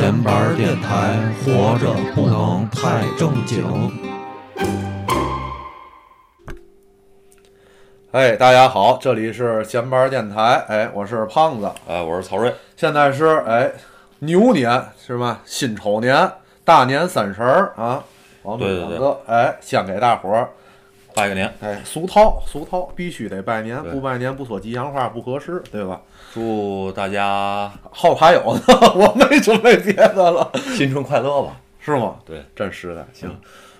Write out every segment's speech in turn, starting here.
闲板电台，活着不能太正经。哎，大家好，这里是闲班电台，哎，我是胖子，哎，我是曹睿，现在是哎牛年是吧？辛丑年，大年三十儿啊，我们对对对。哎，先给大伙儿拜个年，哎俗套俗套，必须得拜年，不拜年不说吉祥话不合适，对吧？祝大家后还有呢，我没准备别的了，新春快乐吧！是吗？对，真实的，行，嗯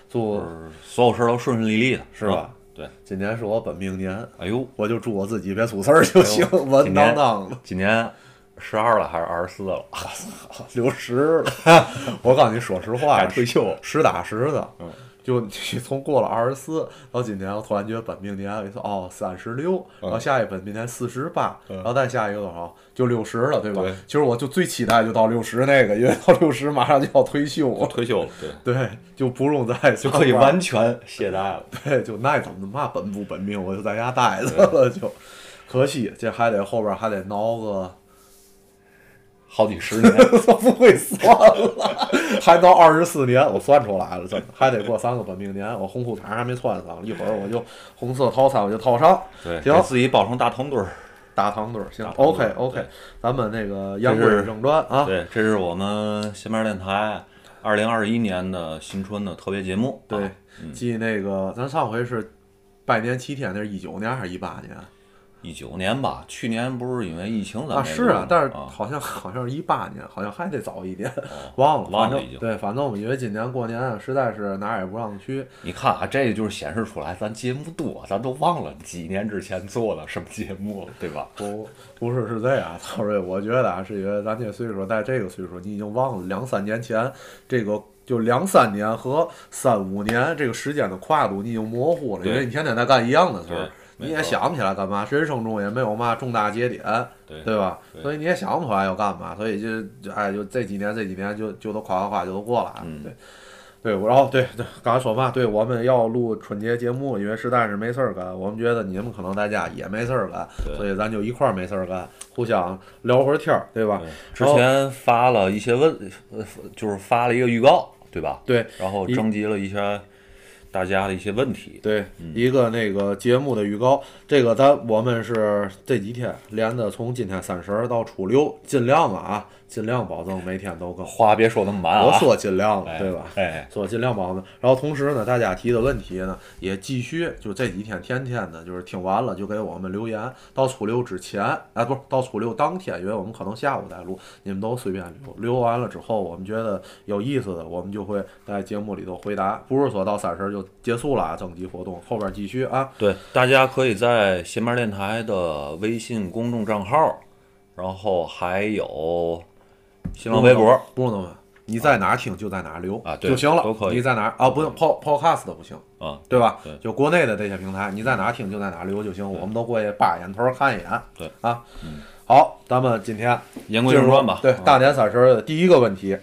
祝所有事儿都顺顺利利的，是吧？对，今年是我本命年，哎呦，我就祝我自己别出事儿就行，稳当当的。今年十二了还是二十四了？六十了，我告诉你说实话，退休实打实的。嗯就 你从过了二十四到今年，我突然觉得本命年，我一算哦三十六，嗯然后下一本命年四十八，然后再下一个多少就六十了，对吧？对其实我就最期待就到六十那个，因为到六十马上就要退休了，退休了，对，对，就不用再 就可以完全懈怠了。对，就那怎么嘛本不本命，我就在家待着了，就可惜这还得后边还得挠个。好几十年，我不会算了，还到二十四年，我算出来了，真的还得过三个本命年。我红裤衩还没穿上，一会儿我就红色套餐我就套上。对，行。自己包成大糖墩儿。大糖墩儿，行，OK OK，咱们那个言归正传啊，对，这是我们新面电台二零二一年的新春的特别节目。对啊，继那个咱上回是拜年七天，那是一九年还是一八年一九年吧，去年不是因为疫情咱啊？是啊但是啊好像好像是一八年，好像还得早一点，哦忘了，忘了已经对，反正我们因为今年过年啊实在是哪儿也不让去，你看啊，这就是显示出来咱节目多，咱都忘了几年之前做的什么节目了，对吧？不，不是是这样，曹睿，我觉得啊，是因为咱这岁数，在这个岁数，你已经忘了两三年前这个，就两三年和三五年这个时间的跨度，你已经模糊了，因为你天天在干一样的事儿对，你也想不起来干嘛，人生中也没有嘛重大节点，对对吧？对所以你也想不出来要干嘛，所以就就哎，就这几年这几年就就都夸夸夸就都过来了，嗯对。对，然后对对，刚才说嘛，对，我们要录春节节目，因为实在是没事儿干，我们觉得你们可能在家也没事儿干，所以咱就一块儿没事儿干，互相聊会儿天儿，对吧？之前发了一些问，呃，就是发了一个预告，对吧？对然后征集了一下大家的一些问题。对，一个那个节目的预告，这个咱我们是这几天连着，从今天三十儿到初六，尽量啊，尽量保证每天都更。话别说那么满啊！我说尽量了，哎对吧？哎，说尽量保证。然后同时呢，大家提的问题呢，也继续就这几天天天的，就是听完了就给我们留言。到初六之前，哎，不是到初六当天，因为我们可能下午再录，你们都随便留。留完了之后，我们觉得有意思的，我们就会在节目里头回答，不是说到三十儿就结束了啊，征集活动后边继续啊。对，大家可以在新面电台的微信公众账号，然后还有新浪微博，不用那么，你在哪儿听就在哪儿留啊对就行了。都可以你在哪儿啊？不用 pod podcast 的不行，啊，对吧？对就国内的这些平台，你在哪儿听就在哪儿留就行，我们都过去扒眼头看一眼。对啊，好，咱们今天言归正传吧。对，啊大年三十儿的第一个问题，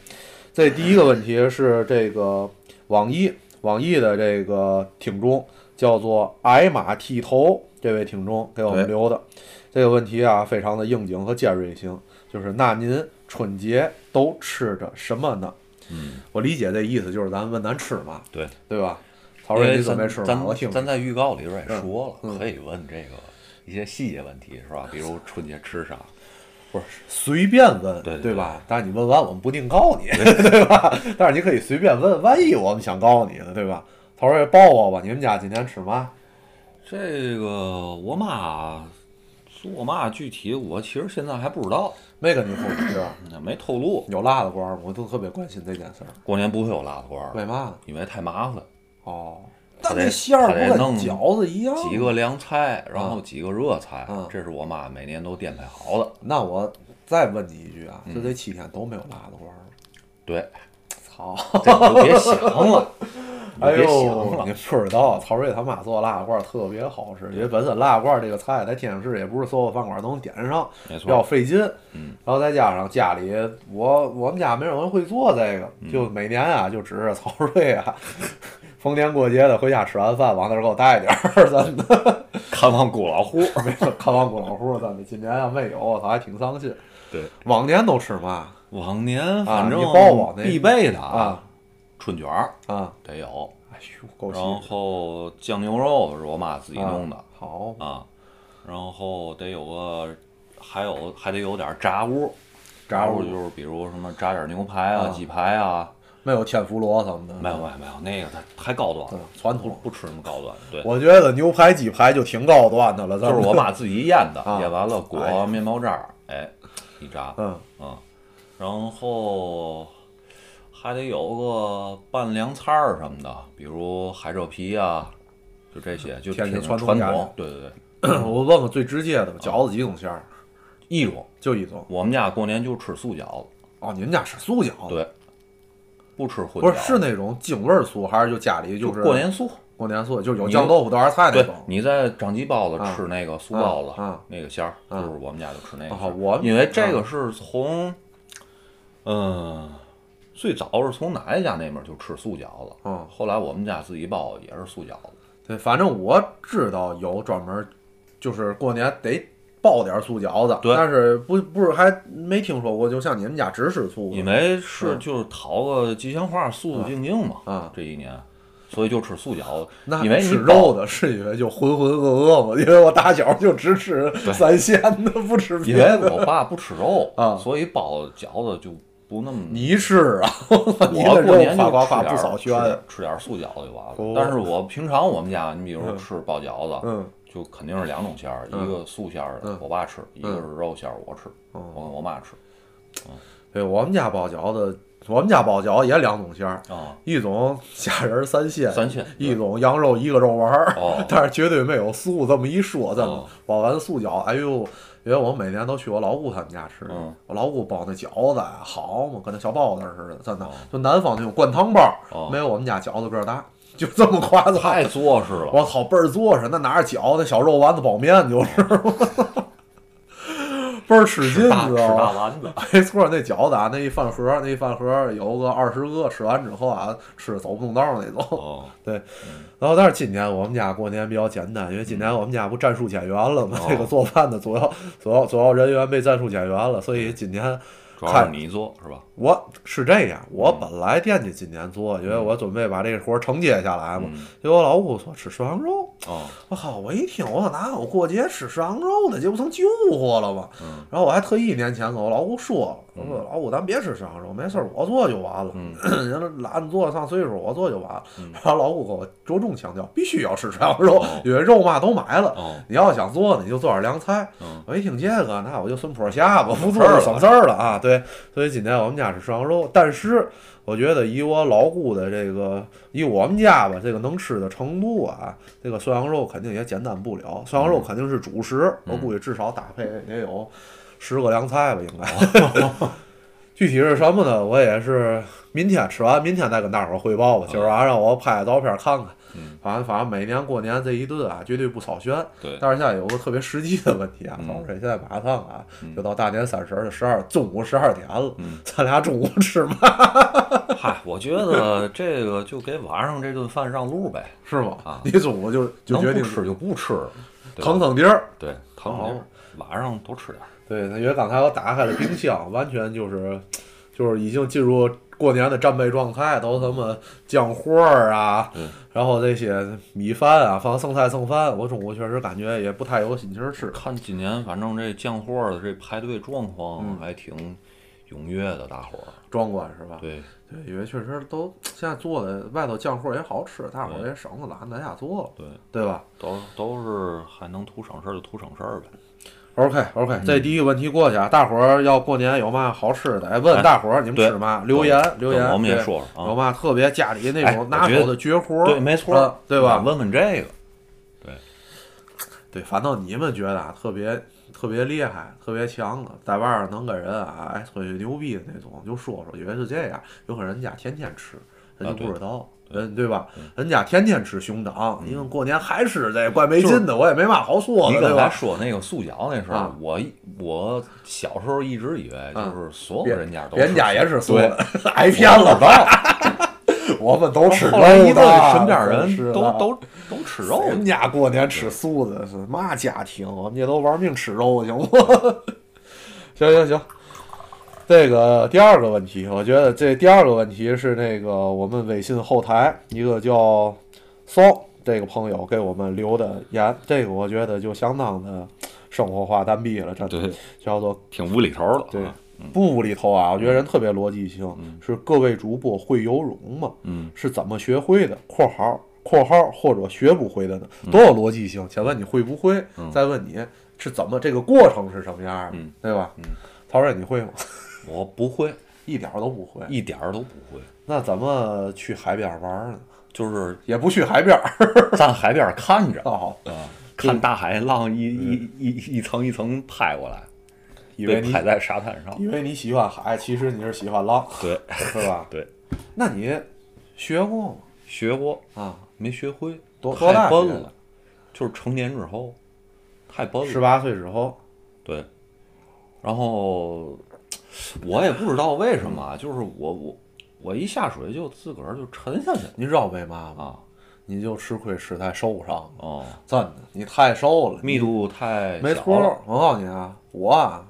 这第一个问题是这个网易网易的这个听众叫做矮马剃头这位听众给我们留的这个问题啊，非常的应景和尖锐性，就是那您春节都吃着什么呢？嗯，我理解这意思就是咱问咱吃嘛，对，对吧？曹因为睿，你准备咱吃吗？咱我听咱在预告里边也嗯说了，嗯可以问这个一些细节问题，是吧？比如春节吃啥？不是随便问，对对吧？但是你问完，我们不定告你，对吧？但是你可以随便问，万一我们想告你呢，对吧？曹睿，报报吧，你们家今天吃嘛？这个我妈做嘛具体，我其实现在还不知道，没跟你说是吧？嗯没透露。有辣子罐吗？我都特别关心这件事儿。过年不会有辣子罐儿，为嘛呢？因为太麻烦。哦，但那馅儿不跟他得弄饺子一样。几个凉菜，然后几个热菜，嗯这是我妈每年都编排好的。那我再问你一句啊，嗯就这七天都没有辣子罐儿？对，操！这你就别想了，你 哎呦，你。不知道，曹睿他妈做腊罐特别好吃，因为本身腊罐这个菜在天津市也不是所有饭馆都能点上，没比较，费劲。嗯，然后再加上家里我我们家没有人会做这个，嗯就每年啊就指着曹睿啊，逢年过节的回家吃完饭往那儿给我带点儿，真的。看望姑老户。没有看望姑老户，咱的，今年要没有，我操，还挺伤心。对，往年都吃嘛往年反正必备的啊，春卷儿啊，得有，哎呦，够细然后酱牛肉是我妈自己弄的啊好，啊，然后得有个，还有还得有点炸物，炸物就是比如什么炸点牛排啊、啊鸡排啊，没有天妇罗什么的，没有没有没有，那个它太高端了嗯，传统。不吃那么高端，对。我觉得牛排、鸡排就挺高端的了，就是我妈自己腌的，啊腌完了哎裹呀面包渣儿，哎，一炸，嗯，嗯，然后还得有个拌凉菜儿什么的，比如海蜇皮啊，就这些，就天津挺传统传统。对对对，我问问最直接的吧，饺子几种馅儿？一种，就一种。我们家过年就吃素饺子，哦，你们家吃素饺子？，对，不吃荤不。是是那种京味儿素，还是就家里就是过年素。过年素，就是有酱豆腐豆芽菜那对种，。你在张记包子啊吃那个素包子，那个馅儿，啊就是我们家就吃那个。我因为这个是从，嗯、最早是从奶奶家那边就吃素饺子，嗯后来我们家自己包也是素饺子。对，反正我知道有专门，就是过年得包点素饺子，对但是不不是还没听说过，就像你们家只吃素，因为是嗯就是讨个吉祥话，素素静静嘛，啊这一年，所以就吃素饺子。那因为吃肉的是因为就浑浑噩噩嘛，因为我打小就只吃三鲜的，不吃因别的。为我爸不吃肉啊所以包饺子就不那么。你吃啊，你我过年就夸夸夸不吃点儿吃点，吃点儿素饺子就完了。哦但是我平常我们家，你比如说吃包饺子，嗯就肯定是两种馅儿，嗯一个素馅儿的嗯我爸吃，一个是肉馅儿我吃，哦我跟我妈吃。对我们家包饺子，我们家包饺子也两种馅儿，啊，一种虾仁儿三鲜，三鲜一种羊肉一个肉丸儿，哦但是绝对没有素这么一说，真的哦包完素饺，哎呦，因为我每年都去我老姑他们家吃，嗯。我老姑包那饺子啊，好嘛，跟那小包子似的，真的哦，就南方那种灌汤包，哦。没有我们家饺子个儿大，就这么夸张。太做实了。我操，倍儿做实，那哪是饺子，小肉丸子包面就是，倍儿吃劲，你知道吗？大丸子，没错，那饺子啊，那一饭盒，那一饭盒有个二十个，吃完之后啊，吃走不动道儿那种。哦，对，然后但是今年我们家过年比较简单，因为今年我们家不战术减员了嘛，哦这个做饭的主要主要主要人员被战术减员了，所以今年主要是你做是吧？我是这样，我本来惦记今年做，因为我准备把这个活儿承接下来嘛。嗯结果我老姑说吃涮羊肉，哦，我靠！我一听，我说哪有过节吃涮羊肉的，这不成旧货了吗？嗯然后我还特意年前跟我老姑说了，我说老姑咱别吃涮羊肉，没事儿我做就完了。嗯人家懒得做上岁数，我做就完了。嗯然后老姑跟我着重强调，必须要吃涮羊肉哦，因为肉嘛都买了。哦，你要想做呢，你就做点凉菜。嗯我一听这个，那我就顺坡下吧，不做就省事儿了啊。对，所以今天我们家是涮羊肉，但是我觉得以我老姑的这个，以我们家吧这个能吃的程度啊，这个涮羊肉肯定也简单不了。涮羊肉肯定是主食，我估计至少搭配也有十个凉菜吧，应该。具体是什么呢？我也是明天吃完，明天再跟大伙儿汇报吧。今儿晚上让我拍照片看看。嗯，反正反正每年过年这一顿啊，绝对不草率。对，但是现在有个特别实际的问题啊，嗯老师，现在马上啊嗯就到大年三十儿的十二中午十二点了，嗯咱俩中午吃吗？嗨，我觉得这个就给晚上这顿饭让路呗，是吗？啊你中午就就决定吃就不吃，了腾腾地儿。对，腾好腾晚上多吃点儿。对，因为刚才我打开了冰箱，完全就是 就是已经进入过年的战备状态，都什么酱货儿啊对，然后这些米饭啊，放剩菜剩饭，我中午确实感觉也不太有心情儿吃。看今年反正这酱货的这排队状况嗯还挺踊跃的，大伙儿。壮观是吧？对，对，因为确实都 现在做的外头酱货也好吃，大伙儿也省得懒得在家做了，对，对吧都都是还能图省事儿就图省事儿呗。？OK OK，这第一个问题过去啊，大伙儿要过年有嘛好吃的？哎，问哎大伙儿你们吃嘛？留言留言，我们也说说啊有嘛特别家里那哎种拿手的绝活儿？对，没错嗯，对吧？问问这个，对对，反正你们觉得啊，特别特别厉害、特别强的，在外边能跟人啊哎吹吹牛逼的那种，就说说，以为是这样，有可能人家天天吃，人就不知道。人对吧？人家天天吃熊掌，因为过年还吃这，怪没劲的。我也没嘛好说的，你刚才？说那个素饺那事儿啊，我我小时候一直以为就是所有人家都别人家也是素的，挨骗了吧？我们都吃肉的，身边人都都都吃肉人家过年吃素的是嘛家庭？我们这都玩命吃肉，行不？行行行，这个第二个问题，我觉得这第二个问题是那个我们微信后台一个叫骚这个朋友给我们留的言，这个我觉得就相当的生活化单逼了，真的对，叫做挺无厘头的。对啊，不无厘头啊，我觉得人特别逻辑性，是各位主播会游泳吗？嗯，是怎么学会的？（括号括号或者学不会的呢？多有逻辑性。先问你会不会，再问你是怎么这个过程是什么样的，嗯对吧？嗯曹睿，你会吗？我不会，一点儿都不会。一点儿都不会，那怎么去海边玩呢？就是也不去海边儿 站海边看着哦，啊，看大海浪一一一一层一层拍过来，以为拍在沙滩上。以为你喜欢海，其实你是喜欢浪，对是吧？对，那你学过吗？学过啊，没学会，多多笨了，就是成年之后太笨了。十八岁之后，对，然后我也不知道为什么啊，就是我我我一下水就自个儿就沉下去了。你知道为嘛吗？啊，你就吃亏吃在瘦上了，哦，真的，你太瘦了，密度太小没错了，我告诉你啊，我啊，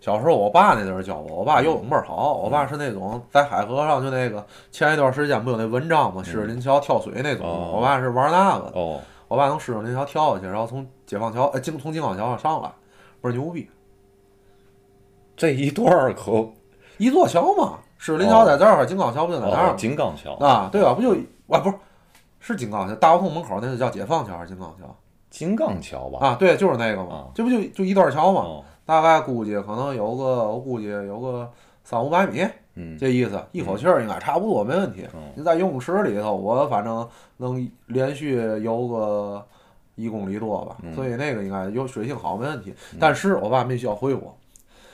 小时候我爸那阵儿教我，我爸游泳倍儿好，我爸是那种在海河上就那个前一段时间不有那文章吗？狮子林桥跳水那种，哦。我爸是玩那个的，哦，我爸从狮子林桥跳下去，然后从解放桥，哎，经从解放桥上上来，倍儿牛逼，这一段儿可一座桥嘛，狮子林桥在这儿，金刚桥不就在那儿？金刚桥啊，对吧？不就啊，不是，是金刚桥，大胡同门口那是叫解放桥还是金刚桥？金刚桥吧？啊，对，就是那个嘛啊，这不就就一段桥嘛，哦，大概估计可能有个，我估计有个三五百米，嗯，这意思，一口气儿应该差不多，没问题嗯。你在游泳池里头，我反正能连续游个一公里多吧，嗯所以那个应该有水性好，没问题。但是我爸没教会我，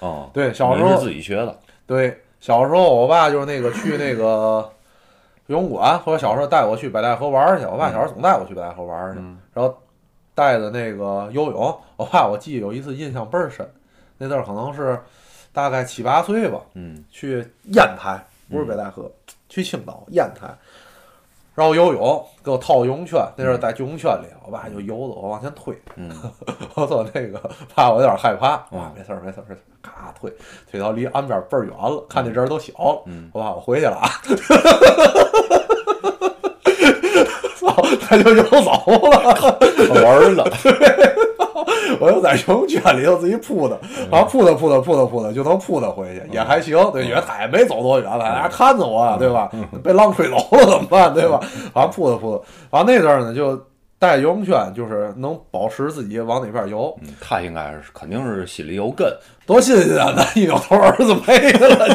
哦，对，小时候是自己学的，对小时候我爸就是那个去那个游泳馆，或者小时候带我去北戴河玩去，我爸小时候总带我去北戴河玩去，嗯。然后带的那个游泳，我爸我记得有一次印象倍儿深，那阵儿可能是大概七八岁吧，嗯。去烟台，不是北戴河，去青岛烟台，然后游泳给我套游泳圈，那时候在游泳圈里，我爸就游着我往前推，嗯，我说那个怕我有点害怕，嗯。啊，没事儿没事儿没事儿，咔推推到离岸边倍儿远了，看见人都小了，嗯。我爸我回去了。啊，操，他就游走了，可玩了，我又在游泳圈里头自己扑腾，然后扑腾扑腾扑腾扑腾就能扑腾回去，也还行，对，因为他也没走多远，大家看着我啊，对吧？被浪吹走了怎么办，对吧？然后扑腾扑腾，然后那阵儿呢就带游泳圈，就是能保持自己往哪边游，嗯他应该是肯定是心里有根，多新鲜啊！那一扭头儿子没了，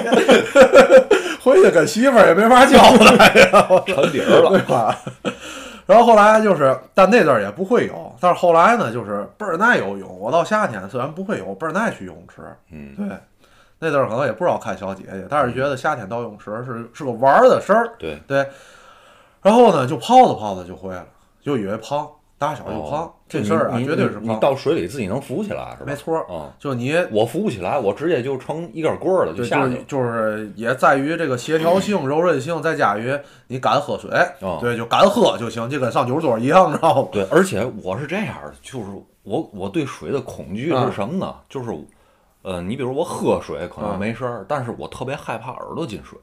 回去跟媳妇儿也没法交代呀，沉底儿了对，吧？然后后来就是，但那阵儿也不会游，但是后来呢，就是倍儿爱游泳。我到夏天虽然不会游，倍儿爱去游泳池。嗯，对，那阵儿可能也不知道看小姐姐，但是觉得夏天到泳池是是个玩儿的事儿。对，对，然后呢，就泡着泡着就会了，就以为胖，打小就胖，哦这事儿啊你绝对是。你你到水里自己能浮起来是吧？没错儿，啊，就你我浮不起来，我直接就成一根棍儿了，就下去了。就是也在于这个协调性、柔韧性，再加于你敢喝水，哦对，就敢喝就行，就跟上酒桌一样，知道吗？对，而且我是这样的，就是我我对水的恐惧嗯是什么呢？就是，呃，你比如我喝水可能嗯没事儿，但是我特别害怕耳朵进水，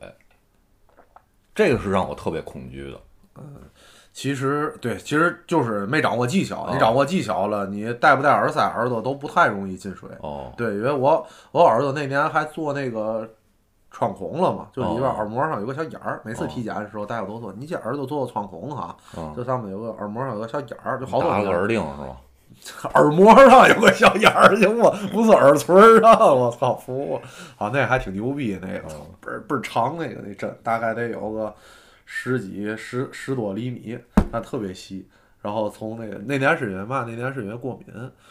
这个是让我特别恐惧的。其实对，其实就是没掌握技巧，哦你掌握技巧了，你戴不戴耳塞，耳朵都不太容易进水。哦，对，因为我我耳朵那年还做那个穿孔了嘛，就里边哦耳膜上有个小眼儿，每次体检的时候大夫都说你这耳朵做穿孔哈，嗯，这上面有个耳膜上有个小眼儿，就好多个耳钉是吧？耳膜上有个小眼儿，行吗？不是耳垂儿上，我操，服了！啊，那还挺牛逼，那个倍儿倍儿长，那个那针大概得有个十几十十多厘米，但特别细。然然后从那个那年是因为嘛？那年是因为过敏，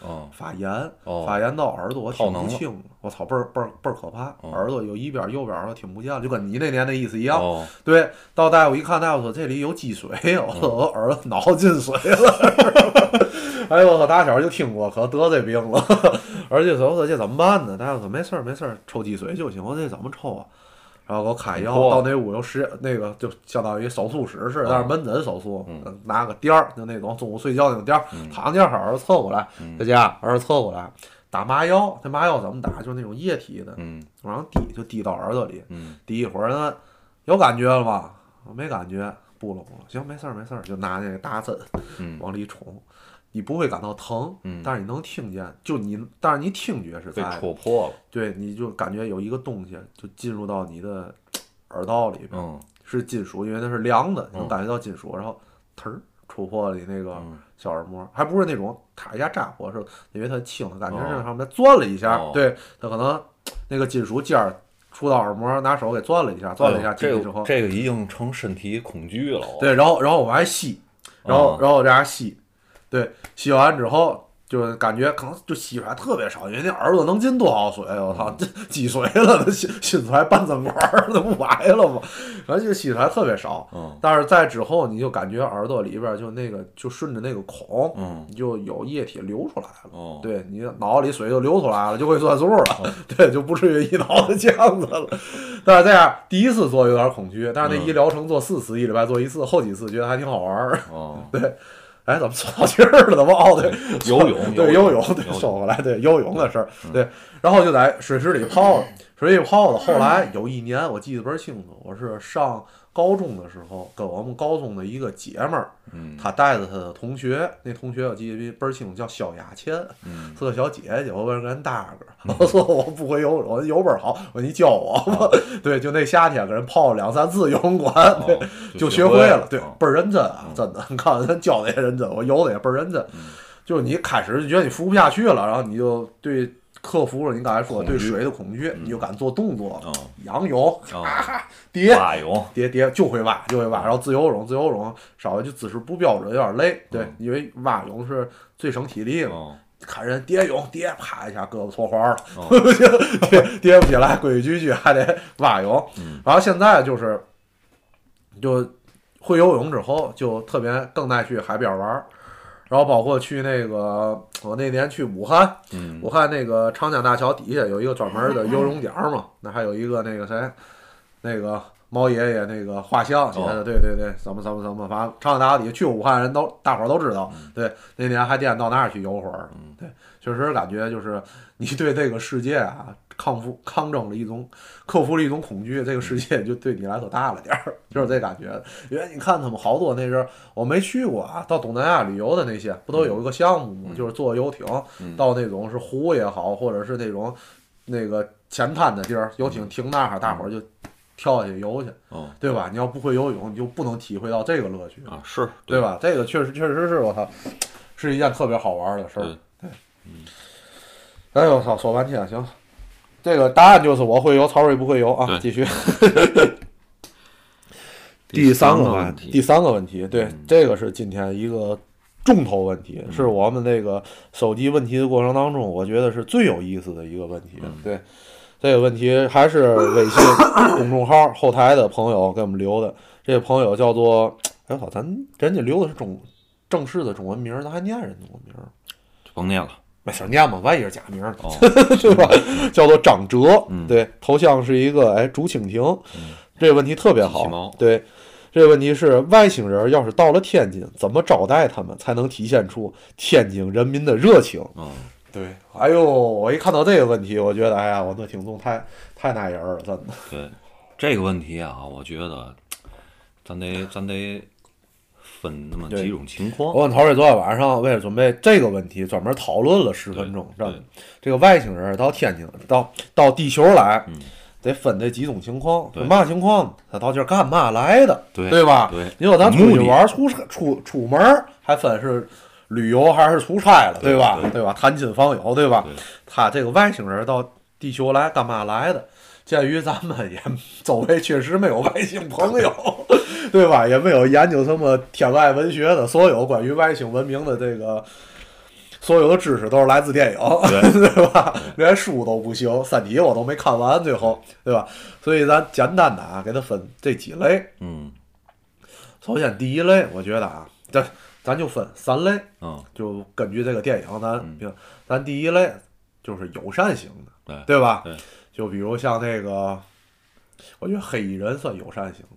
嗯发炎，哦发炎到耳朵我听不清，我操，倍儿倍儿倍儿可怕，哦耳朵有一边儿右边儿我听不见了，就跟你那年那意思一样。哦，对，到大夫一看，大夫说这里有积水，我说我耳朵脑进水了。哎呦，我打小就听过，可得这病了。而且说我说这怎么办呢？大夫说没事儿没事儿，抽积水就行。我说这怎么抽啊？然后给我开药，破到那屋有实那个就相当于手术室似的，但是门诊手术，嗯拿个垫儿，就那种中午睡觉那种垫儿，嗯躺下耳朵侧过来，嗯在家耳朵侧过来，打麻药。这麻药怎么打？就是那种液体的，嗯往上滴，就滴到耳朵里。嗯滴一会儿呢，有感觉了吗？没感觉，不了不了，行，没事儿没事儿，就拿那个大针嗯，往里冲，你不会感到疼，嗯但是你能听见，就你，但是你听觉是被戳破了，对，你就感觉有一个东西就进入到你的 耳道里边，嗯是金属，因为它是凉的，你能嗯感觉到金属，然后忒儿戳破了你那个嗯小耳膜，还不是那种咔一下扎破，是因为它轻，感觉是哦上面钻了一下，哦对，它可能那个金属尖儿触到耳膜，拿手给钻了一下，钻了一下进去之后个，这个已经成身体恐惧了，对，然后然后我还吸，然后、哦然后这样吸，对，吸完之后就感觉可能就吸出来特别少，因为那耳朵能进多少水？我操，这积水了，那吸吸出来半针管儿，那不白了吗？反正就吸出来特别少。嗯但是在之后，你就感觉耳朵里边儿就那个就顺着那个孔，嗯你就有液体流出来了。哦，对你脑子里水就流出来了，就会算数了，对，就不至于一脑袋浆子了。但是这样第一次做有点恐惧，但是那嗯一疗程做四次，一礼拜做一次，后几次觉得还挺好玩儿。哦，哎，怎么说到这儿了？怎么哦？对，游泳对，游泳，对，说回来，对，游泳的事儿，对，然后就在水池里泡了，水里泡子。后来有一年，我记得倍儿清楚，我是上高中的时候，跟我们高中的一个姐们儿，嗯她带着她的同学，那同学我记得倍儿清楚，叫萧雅倩，嗯是个小姐姐，我跟人搭个，我说我不会游泳，我游倍儿好，我说你教我吧。对，就那夏天跟人泡了两三次游泳馆，对，哦就学学会了，对哦，倍儿认真啊，真的，你看人教的也认真，我游的也倍儿认真。嗯就是你开始就觉得你浮不下去了，然后你就对克服了你刚才说对水的恐惧，你就敢做动作哦，仰泳、啊蝶、蛙泳，蝶蝶就会蛙，就会蛙，然后自由泳，自由泳稍微就姿势不标准，有点累，对嗯，因为蛙泳是最省体力的。哦看人蝶泳，蝶啪一下胳膊搓花了，哦跌跌不起来，规规矩矩还得蛙泳。嗯然后现在就是，就会游泳之后，就特别更爱去海边玩儿。然后包括去那个，我那年去武汉，嗯武汉那个长江大桥底下有一个专门的游泳点嘛，那还有一个那个谁，那个毛爷爷那个画像写的，哦对对对，怎么怎么怎么，反正长江大桥底下去武汉人都大伙儿都知道，对，那年还惦到那儿去游会儿，嗯对，确实感觉就是你对这个世界啊抗服抗争了一种克服了一种恐惧，这个世界就对你来说大了点儿，就是这感觉。因为你看他们好多那阵儿我没去过啊，到东南亚旅游的那些不都有一个项目吗？就是坐游艇嗯到那种是湖也好，或者是那种那个浅滩的地儿，游艇停那儿，大伙儿就跳下去游去，哦对吧？你要不会游泳，你就不能体会到这个乐趣，啊是对？吧？这个确实确实是我操，是一件特别好玩的事儿。对，哎呦我操，说半天行，这个答案就是我会游，曹睿不会游啊。继续。第三个个问题，第三个问题，对，嗯这个是今天一个重头问题，是我们这个收集问题的过程当中，我觉得是最有意思的一个问题。嗯对，这个问题还是微信公众号后台的朋友给我们留的，这个朋友叫做，哎我操，咱人家留的是中正式的中文名，咱还念人中文名就？甭念了，没事儿，念吧，万一是假名对 吧？叫做张哲，嗯对，头像是一个哎竹蜻蜓，这个问题特别好对。这个问题是外星人要是到了天津，怎么招待他们才能体现出天津人民的热情？嗯，对，哎呦，我一看到这个问题，我觉得哎呀，我的听众太太耐人了，真的。对这个问题啊，我觉得咱得咱得分那么几种情况我。跟陶瑞昨天晚上为了准备这个问题，专门讨论了十分钟，对真的。这个外星人到天津，到到地球来，嗯得分这几种情况。对嘛情况？他到这儿干嘛来的？对吧？对你说咱出去玩出差出出门，还分是旅游还是出差了，对吧？对吧？探亲访友，对吧？对他这个外星人到地球来干嘛来的？鉴于咱们也 周围确实没有外星朋友，对吧？也没有研究什么天外文学的，所有关于外星文明的这个所有的知识都是来自电影，对 吧？连书都不行，《三体》我都没看完，最后，对吧？所以咱简单的啊，给它分这几类。嗯首先第一类，我觉得啊，咱咱就分三类，嗯就根据这个电影，咱嗯咱第一类就是友善型的，对对吧？对就比如像那个，我觉得黑衣人算友善型的。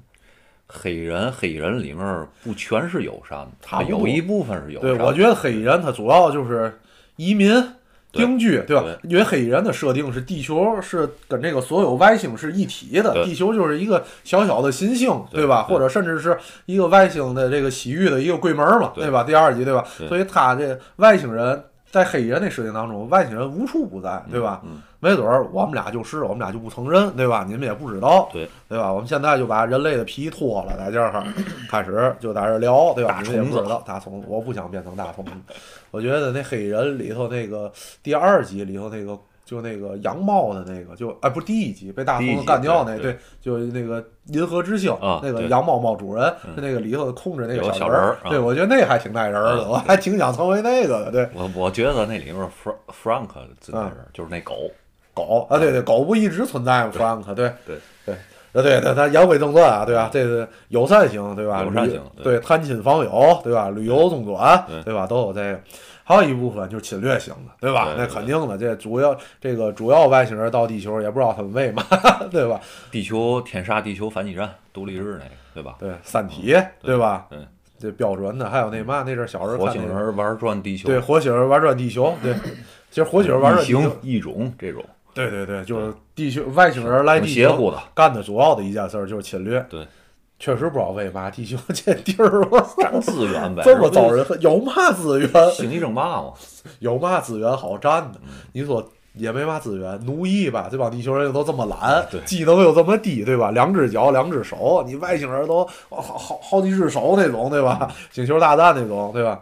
黑人黑衣人里面不全是友善的，他有一部分是友善对，我觉得黑衣人他主要就是移民定居，对吧？因为黑衣人的设定是地球是跟这个所有外星是一体的，地球就是一个小小的新星，对吧？或者甚至是一个外星的这个洗浴的一个柜门嘛，对吧？第二集，对吧？所以他这外星人在黑衣人那设定当中，外星人无处不在，对吧？嗯没准儿我们俩就是，我们俩就不承认，对吧？你们也不知道，对对吧？我们现在就把人类的皮脱了，在这儿 开始就在这儿聊，对吧？你们也不知道大虫子，我不想变成大虫子。我觉得那黑人里头那个第二集里头那个。就那个羊毛的那个，就哎，不是第一集被大胡子干掉那，对对。就那个银河之星、啊那个羊毛猫主人，嗯。是那个里头控制那个小人人儿啊。对我觉得那还挺带人儿的，啊我还挺想成为那个的。对，我我觉得那里面 Frank Frank 最耐人，就是那狗。狗啊，对对，狗不一直存在吗？Frank，对。对。对，呃对对，咱言归正传啊，对吧？这是友善型，对吧？友善型对对，探亲访友，对吧？旅游中转，对对吧？都有这个。还有一部分就是侵略型的，对吧？那肯定的，这主要这个主要外星人到地球，也不知道他们为嘛，对吧？地球天杀地球反击战，独立日那个，对吧？对，三体，对吧？对，这标准的，还有那嘛，那阵儿小时候火星人玩转地球，对，火星人玩转地球，对，其实火星人玩转异地球形，异种这种对对对，就是地球外星人来挺地球的。干的主要的一件事儿就是侵略。对，确实不知道为嘛地球 这地儿，占资源呗，这么遭人恨，有嘛资源？星际争霸嘛，有嘛资源好占的？嗯你说也没嘛资源，奴役吧，这帮地球人又都这么懒对，技能又这么低，对吧？两只脚，两只手，你外星人都好好好几只手那种，对吧？星球大战那种，对吧？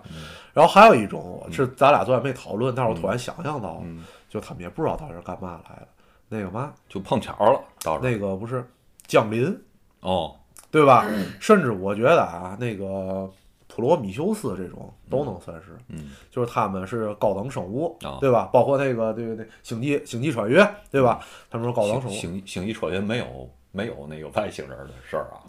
然后还有一种是咱俩昨天没讨论，但是我突然想象到了，嗯，就他们也不知道到底是干嘛来的。那个嘛，就碰巧了，到那个不是降临，哦，对吧？甚至我觉得啊，那个普罗米修斯这种都能算是，嗯，就是他们是高等生物，啊对吧？包括那个对对对，星际星际穿越，对吧？他们说高等生星物，星星际穿越没有没有那个外星人的事儿啊，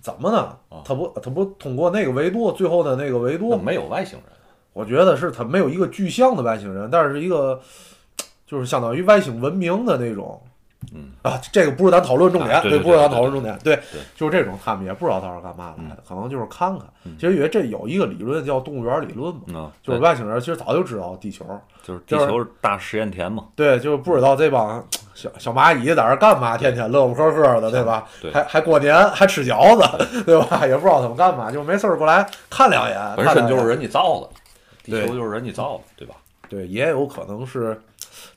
怎么呢啊？他不他不通过那个维度，最后的那个维度，没有外星人，我觉得是他没有一个具象的外星人，但是一个就是相当于外星文明的那种。嗯啊，这个不是咱讨论重点，啊对对不是咱讨论重点，对对，就是这种，他们也不知道他是干嘛来的，可能就是看看。嗯其实因为这有一个理论叫动物园理论嘛，嗯，就是外星人其实早就知道地球，就是地球是大实验田嘛，对，就是不知道这帮小小蚂蚁在这儿干嘛，天天乐不呵呵的，对吧？对还还过年还吃饺子，对吧？也不知道他们干嘛，就没事儿过来看两眼，本身就是人家造的，地球就是人家造的，对吧？对，也有可能是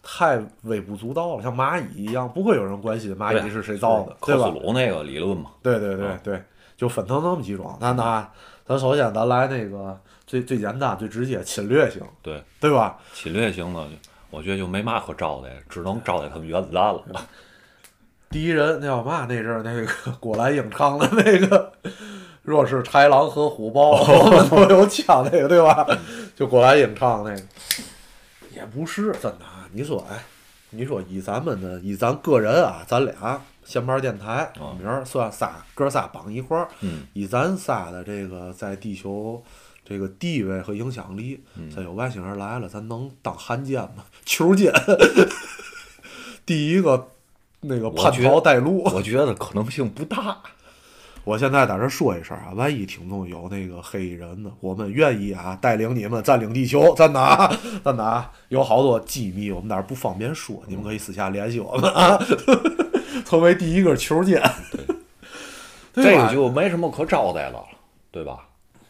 太微不足道了，像蚂蚁一样，不会有人关心蚂蚁是谁造的，对吧克苏？鲁那个理论嘛，对对对啊对，就分成那么几种。那那，咱首先咱来那个最最简单、最直接侵略性，对，对吧？侵略型的，我觉得就没嘛可招的，只能招待他们原子弹了。第一人那叫嘛？那阵儿那个郭兰英唱的那个，若是豺狼和虎豹，我们都有枪，那个对吧？就郭兰英唱那个，也不是真的啊。你说，哎，你说以咱们的以咱个人啊，咱俩闲班电台啊明儿算仨哥仨绑一块以咱仨的这个在地球这个地位和影响力，嗯咱有外星人来了，咱能当汉奸吗？球奸，第一个那个叛逃带路。我觉得可能性不大。我现在在这说一声啊，万一听众有那个黑衣人呢，我们愿意啊带领你们占领地球，真的啊，真的啊，有好多机密我们那儿不方便说，你们可以私下联系我们啊，成为第一个球奸。对这个就没什么可招待了，对吧？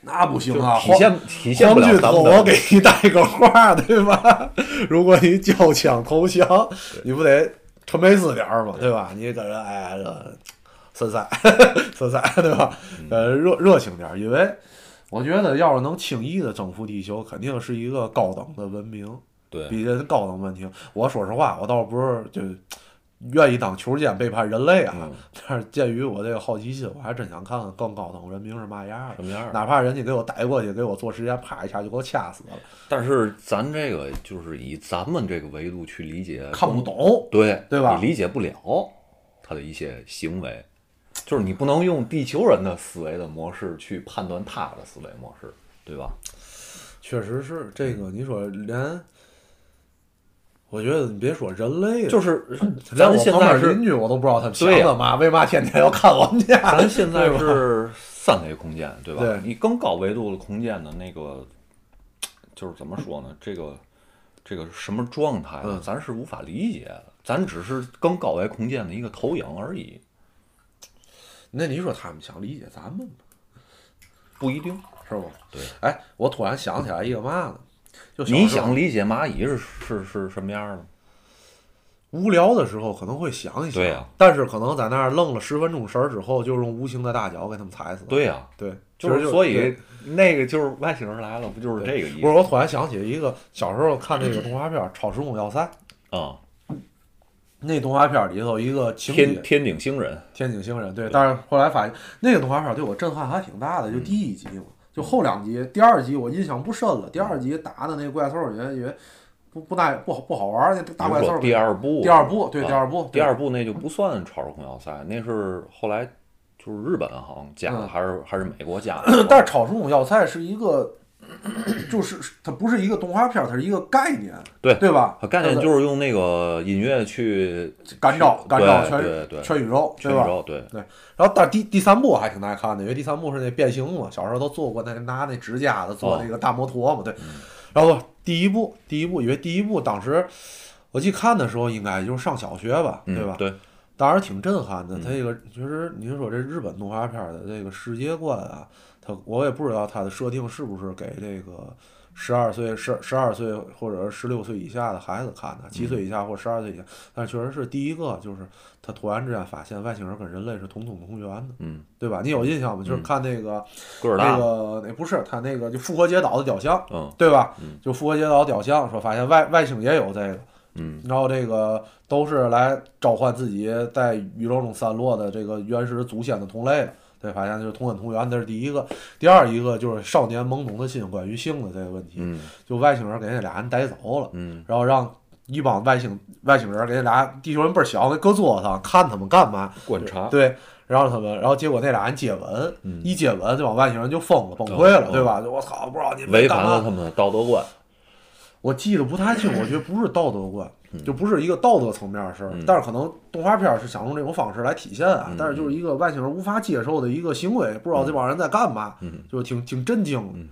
那不行啊，体现体现不了咱们我给你带个话，对吧？如果你交枪投降，你不得陈佩斯点儿嘛，对吧？你搁这哎，这深塞深塞，对吧？嗯呃，热热情点儿，因为我觉得要是能轻易的征服地球，肯定是一个高等的文明，对，比人高等文明。我说实话，我倒不是就愿意当球监背叛人类啊。嗯但是鉴于我这个好奇心，我还真想看看更高等文明是嘛样的。什么样儿？哪怕人家给我逮过去，给我做实验，啪一下就给我掐死了，但是咱这个就是以咱们这个维度去理解，看不懂。对对吧你理解不了他的一些行为，就是你不能用地球人的思维的模式去判断他的思维模式，对吧？确实是这个，你说连，我觉得你别说人类了，就是连咱现在是邻居我都不知道他们想对呀的嘛，为嘛天天要看我们家？咱现在是三维空间，对吧？对你更高维度的空间的那个，就是怎么说呢？这个这个什么状态呢嗯？咱是无法理解的，咱只是更高维空间的一个投影而已，那你说他们想理解咱们吗？不一定。是吧？对。哎，我突然想起来一个嘛呢？就你想理解蚂蚁是是是什么样的？无聊的时候可能会想一想，对呀但是可能在那儿愣了十分钟神儿之后，就用无形的大脚给他们踩死了。对呀、对，就是所以那个就是外星人来了，不就是这个意思不是，思？我突然想起一个小时候看那个动画片《超时空要塞》，啊、那动画片里头一个天天顶星人，天津星人，对，但是后来发现那个动画片对我震撼还挺大的，就第一集嘛，就后两集，第二集我印象不深了，第二集打的那怪兽也也不不大不好不好玩儿，那大怪兽第二部，第二部对啊第二部第二部那就不算超时空要塞，那是后来就是日本好像加的，嗯。还是还是美国加的。但是超时空要塞是一个，就是它不是一个动画片，它是一个概念，对对吧？它概念就是用那个音乐去干照干照全对对全宇宙，对吧？全宇宙，对，然后但第第三部我还挺耐看的，因为第三部是那变形嘛，小时候都做过那个拿那指甲的做那个大摩托嘛，对。然后第一部第一部，因为第一部当时我记看的时候应该就是上小学吧，对吧？嗯对，当时挺震撼的。它这个其实您说这日本动画片的这个世界观啊，它我也不知道他的设定是不是给这个十二岁、十十二岁或者十六岁以下的孩子看的，七岁以下或十二岁以下。但是确实是第一个，就是他突然之间发现外星人跟人类是同宗同源的，嗯，对吧？你有印象吗？就是看那个、那个那不是他那个就复活节岛的雕像，嗯对吧？嗯就复活节岛雕像说发现外外星也有这个。嗯然后这个都是来召唤自己在宇宙中散落的这个原始祖先的同类的，对，发现就是同根同源，这是第一个。第二一个就是少年懵懂的心关于性的这个问题，嗯就外星人给那俩人逮走了，嗯然后让一帮外星外星人给那俩地球人倍儿小，给搁桌子上看他们干嘛？观察，对，然后他们，然后结果那俩人接吻，嗯一接吻，这帮外星人就疯了，崩溃了，哦对吧？就我操，不知道你们违反了他们的道德观。我记得不太清，我觉得不是道德观，就不是一个道德层面的事儿嗯，但是可能动画片儿是想用这种方式来体现啊嗯，但是就是一个外星人无法接受的一个行为，不知道这帮人在干嘛，嗯就挺挺震惊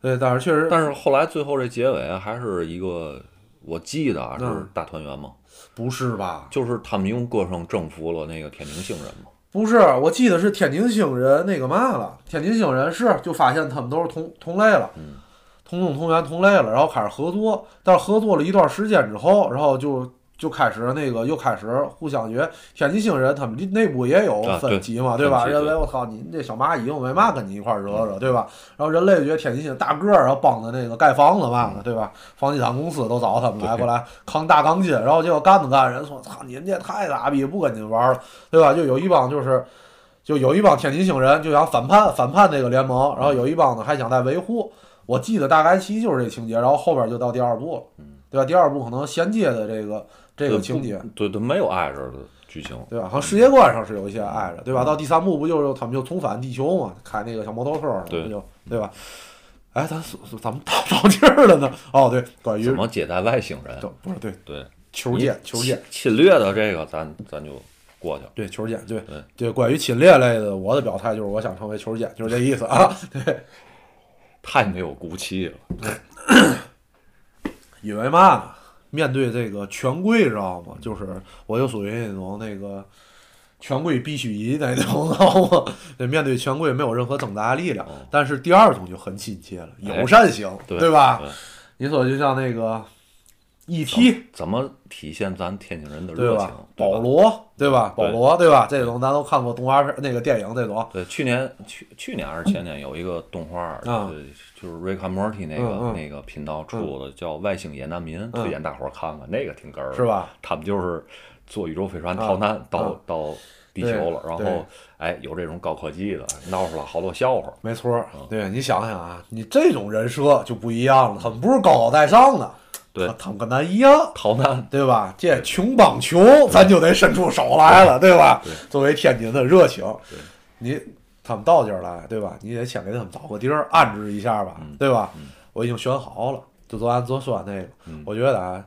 对，但是确实但是后来最后这结尾还是一个，我记得啊是嗯大团圆嘛，不是吧？就是他们用歌声征服了那个天庭星人嘛。不是，我记得是天津星人那个嘛了，天津星人是就发现他们都是同同类了，嗯同宗同源同类了，然后开始合作，但是合作了一段时间之后，然后就就开始那个又开始互相觉天津星人他们内部也有啊分歧嘛，对吧？认为我操你这小蚂蚁，我为嘛跟你一块儿惹惹，对吧？然后人类就觉得天津星大个儿，然后帮着那个盖房子嘛的，对吧？房地产公司都找他们来过来扛大钢筋，然后结果干着干着，人说操你们这太傻逼，不跟你们玩了，对吧？就有一帮就是。就有一帮天津星人就想反叛反叛那个联盟，然后有一帮呢还想再维护。我记得大概其就是这情节，然后后边就到第二部了，对吧？第二部可能衔接的这个这个情节，对对，没有挨着的剧情。对吧？好像世界观上是有一些挨着，对吧？到第三部不就是他们就重返地球嘛，开那个小摩托车了，对不就对吧？哎，咱说说咱们到着地儿了呢？哦，对，关于怎么接待外星人？对不是对对，球间球间侵侵略的这个，咱咱就过去了。对球间对对对，关于侵略类的，我的表态就是我想成为球间，就是这意思啊。对，太没有骨气了。因为嘛呢？面对这个权贵，知道吗？就是我就属于那种那个权贵必须赢那种，知道吗？对，面对权贵没有任何挣扎的力量。但是第二种就很亲切了，哎友善型，对吧？你说就像那个 E.T. 怎么体现咱天津人的热情？？保罗对吧？保罗对吧？这种咱都看过动画片那个电影这种。对，去年去去年还是前年有一个动画，就是瑞卡莫蒂那个、那个频道出的，叫《外星野难民》，推荐大伙儿看看，那个挺哏儿的，是吧？他们就是坐宇宙飞船啊逃难到、啊到地球了，然后哎有这种高科技的，闹出了好多笑话。没错儿，对你想想啊，你这种人设就不一样了，他们不是高高在上的，对他他们跟咱一样，逃难，对吧？这穷帮穷，咱就得伸出手来了，对吧？作为天津的热情，你他们到这儿来，对吧？你得先给他们找个地儿安置一下吧，对吧？我已经选好了，就做咱做酸那个，我觉得啊。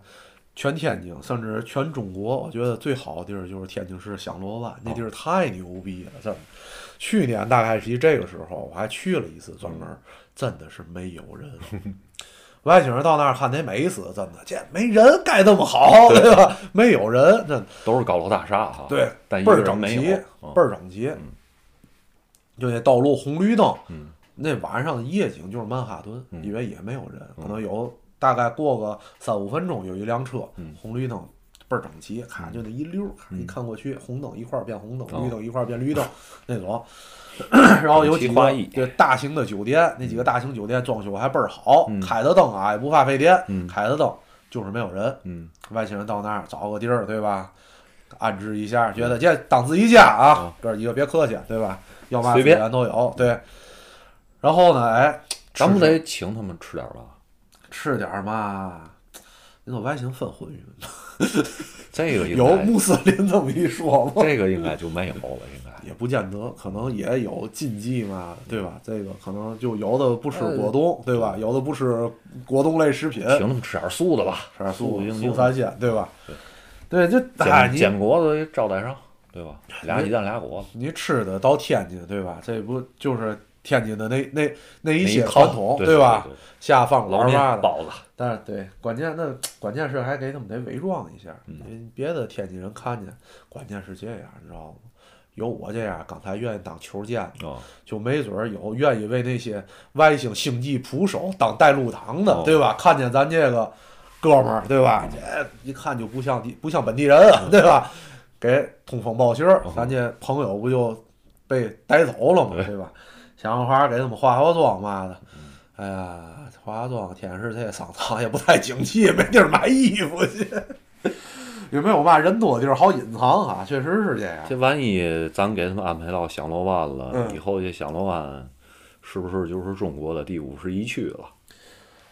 全天津，甚至全中国，我觉得最好的地儿就是天津市响螺湾，那地儿太牛逼了，真的。去年大概是这个时候，我还去了一次，专门真的是没有人。外星人到那儿看得美死，真的，这没人盖这么好，对吧？没有人，这。都是高楼大厦哈。对，但倍儿整齐倍儿整齐。就那道路红绿灯，嗯那晚上的夜景就是曼哈顿，嗯因为也没有人，可能有大概过个三五分钟有一辆车，嗯红绿灯倍儿整齐，咔就那一溜儿，看一看过去，红灯一块儿变红灯，绿灯一块儿变绿灯那种。然后有几个对大型的酒店，那几个大型酒店装修还倍儿好，嗯开的灯啊也不怕费电，嗯开的灯就是没有人。嗯，外星人到那儿找个地儿，对吧？安置一下，觉得这当自己家啊嗯，哥儿几个别客气，对吧？要嘛资随便源都有，对。然后呢，哎，咱不得请他们吃点儿吧？吃点儿嘛？你说外星分荤鱼吗？这个应有，穆斯林这么一说吗？这个应该就没有了，应该。也不见得，可能也有禁忌嘛，对吧？这个可能就有的不吃呃果冻，对吧？有的不吃果冻类食品，请他们吃点素的吧，吃点素素素硬硬三鲜，对吧？对，这哎，煎你煎果子招待上，对吧？俩鸡蛋俩果子，你吃的到天津，对吧？这不就是天津的那那那一些传统，对吧？对对下放老面馆嘛的，包子，但是对，关键那关键是还给他们得伪装一下，嗯因为别的天津人看见，关键是这样，你知道吗？有我这样刚才愿意当球监的，哦，就没准儿有愿意为那些外星星际捕手当带路党的，哦对吧？看见咱这个哥们儿，对吧？这一看就不像地不像本地人啊，对吧？给通风报信儿，哦咱这朋友不就被逮走了嘛，对对吧？想办法给他们化化妆嘛的。哎呀，化化妆，天是这商场也不太景气，没地儿买衣服去。有没有嘛人多的地儿好隐藏啊？确实是这样。这万一咱给他们安排到响螺湾了，嗯以后这响螺湾是不是就是中国的第五十一区了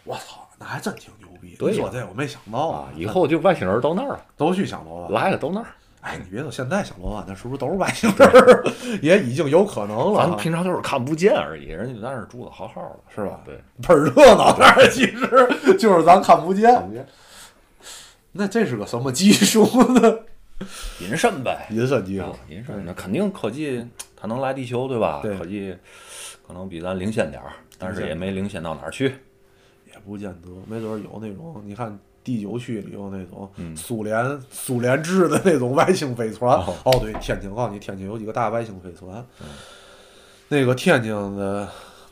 我操，那还真挺牛逼。对呀你说这我没想到啊？以后就外星人到那儿了，都去响螺湾。来了都那儿。哎，你别说现在小罗湾，那是不是都是外星人儿？也已经有可能了啊，咱平常就是看不见而已，人家在那儿住的好好的，是吧？对，倍儿热闹，那儿其实就是咱看不见。那这是个什么技术呢？隐身呗，隐身技术啊，隐身，那肯定科技它能来地球，对吧？对科技可能比咱领先点儿，但是也没领先到哪儿去。也不见得，没准儿有那种，你看第九区里有那种嗯苏联、苏联制的那种外星飞船。哦哦，对，天津，我告诉你，天津有几个大外星飞船。那个天津的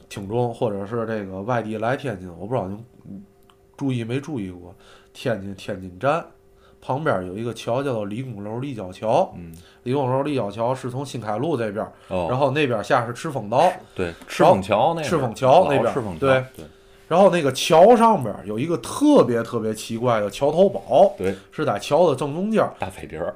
听众或者是这个外地来天津，我不知道您注意没注意过，天津天津站旁边有一个桥叫做李公楼立交桥。嗯，李公楼立交桥是从新开路这边，哦，然后那边下是赤峰道。对，赤峰桥那边赤峰桥那边对然后那个桥上边有一个特别特别奇怪的桥头堡，对，是在桥的正中间儿。大彩碟儿，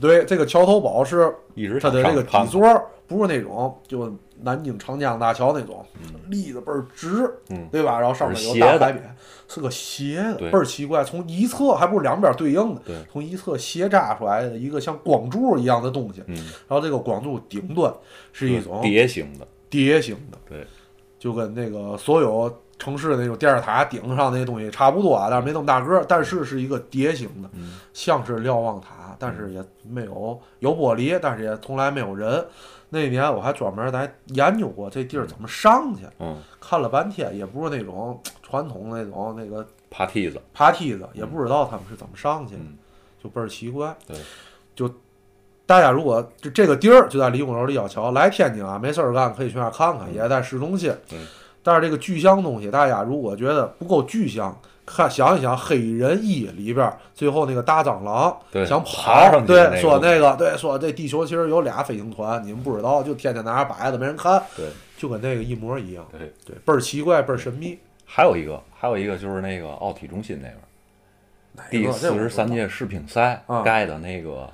对，这个桥头堡是一直它的这个底座儿不是那种就南京长江大桥那种立的倍儿直，嗯。对吧？然后上面有大海边，是个斜的，倍儿奇怪。从一侧还不是两边对应的，对。从一侧斜扎出来的一个像光柱一样的东西。嗯，然后这个光柱顶端是一种蝶形的，蝶形的，对，就跟那个所有城市的那种电视塔顶上那些东西差不多啊，但是没那么大个儿，但是是一个蝶形的，嗯像是瞭望塔，但是也没有有玻璃，但是也从来没有人。那年我还专门来研究过这地儿怎么上去，嗯，看了半天，也不是那种传统那种那个爬梯子，爬梯子，也不知道他们是怎么上去的，嗯就倍儿奇怪。对，就大家如果就这个地儿就在李公楼立交桥，来天津啊没事儿干可以去那儿看看，也在市中心。嗯但是这个具象东西，大家如果觉得不够具象，看想一想《黑人一》里边最后那个大蟑螂想跑，对，个说那个对，说这地球其实有俩飞行团，你们不知道，就天天在那儿摆着没人看，对就跟那个一模一样，对。对，倍儿奇怪，倍儿神秘。还有一个，还有一个就是那个奥体中心那边儿，第四十三届世乒赛啊盖的那个